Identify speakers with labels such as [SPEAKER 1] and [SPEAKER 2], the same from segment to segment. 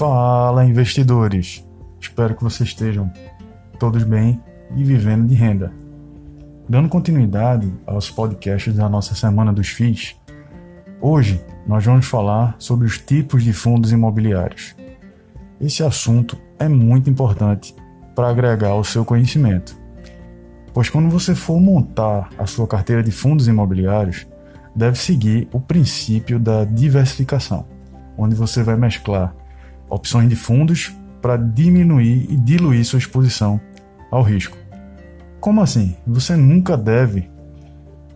[SPEAKER 1] Fala, investidores! Espero que vocês estejam todos bem e vivendo de renda. Dando continuidade aos podcasts da nossa Semana dos FIIs, hoje nós vamos falar sobre os tipos de fundos imobiliários. Esse assunto é muito importante para agregar ao seu conhecimento, pois quando você for montar a sua carteira de fundos imobiliários, deve seguir o princípio da diversificação, onde você vai mesclar opções de fundos para diminuir e diluir sua exposição ao risco. Como assim? Você nunca deve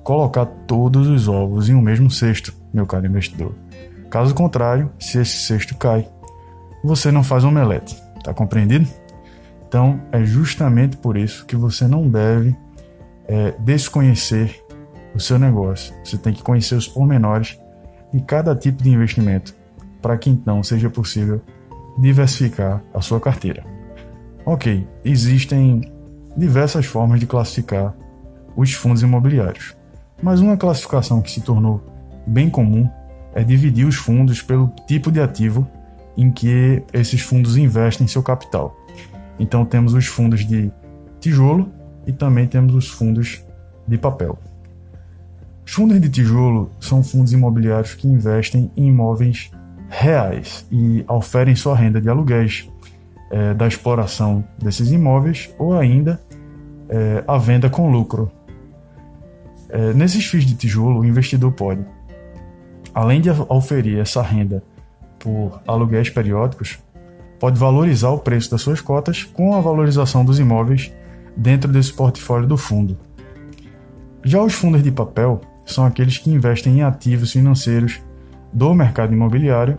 [SPEAKER 1] colocar todos os ovos em um mesmo cesto, meu caro investidor. Caso contrário, se esse cesto cai, você não faz omelete. Tá compreendido? Então, é justamente por isso que você não deve é, desconhecer o seu negócio. Você tem que conhecer os pormenores de cada tipo de investimento para que então seja possível diversificar a sua carteira. Ok, existem diversas formas de classificar os fundos imobiliários, mas uma classificação que se tornou bem comum é dividir os fundos pelo tipo de ativo em que esses fundos investem seu capital. Então temos os fundos de tijolo e também temos os fundos de papel. Os fundos de tijolo são fundos imobiliários que investem em imóveis reais e oferem sua renda de aluguéis, é, da exploração desses imóveis ou ainda é, a venda com lucro. É, nesses FIIs de tijolo, o investidor pode, além de oferir essa renda por aluguéis periódicos, pode valorizar o preço das suas cotas com a valorização dos imóveis dentro desse portfólio do fundo. Já os fundos de papel são aqueles que investem em ativos financeiros do mercado imobiliário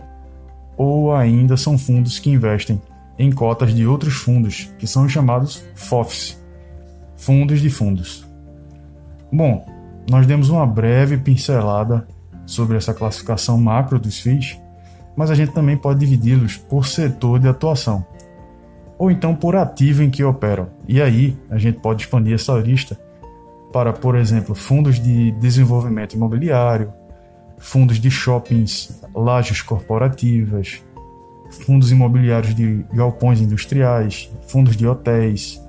[SPEAKER 1] ou ainda são fundos que investem em cotas de outros fundos, que são chamados FOFs, fundos de fundos. Bom, nós demos uma breve pincelada sobre essa classificação macro dos FIIs, mas a gente também pode dividi-los por setor de atuação, ou então por ativo em que operam. E aí a gente pode expandir essa lista para, por exemplo, fundos de desenvolvimento imobiliário, fundos de shoppings, lajes corporativas, fundos imobiliários de galpões industriais, fundos de hotéis,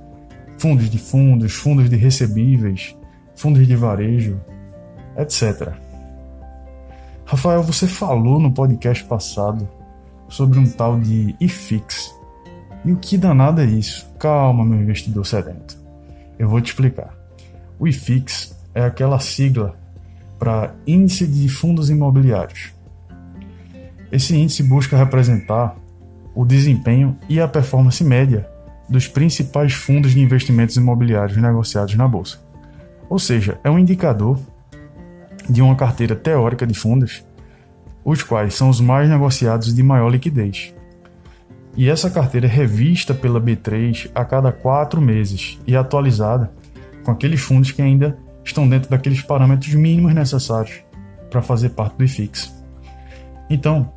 [SPEAKER 1] fundos de fundos, fundos de recebíveis, fundos de varejo, etc. Rafael, você falou no podcast passado sobre um tal de IFIX. E o que danado é isso? Calma, meu investidor sedento. Eu vou te explicar. O IFIX é aquela sigla para Índice de Fundos Imobiliários. Esse índice busca representar o desempenho e a performance média dos principais fundos de investimentos imobiliários negociados na bolsa. Ou seja, é um indicador de uma carteira teórica de fundos, os quais são os mais negociados de maior liquidez. E essa carteira é revista pela B3 a cada quatro meses e atualizada com aqueles fundos que ainda estão dentro daqueles parâmetros mínimos necessários para fazer parte do IFIX. Então,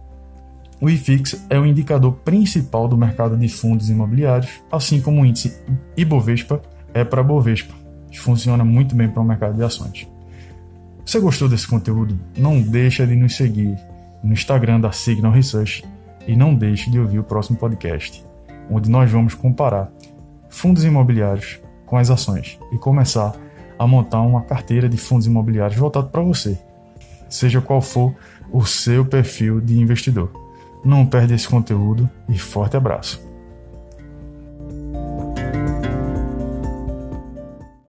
[SPEAKER 1] o IFIX é o indicador principal do mercado de fundos imobiliários, assim como o índice Ibovespa é para Bovespa, que funciona muito bem para o mercado de ações. Você gostou desse conteúdo? Não deixa de nos seguir no Instagram da Signal Research e não deixe de ouvir o próximo podcast, onde nós vamos comparar fundos imobiliários com as ações e começar a montar uma carteira de fundos imobiliários voltado para você, seja qual for o seu perfil de investidor. Não perde esse conteúdo e forte abraço.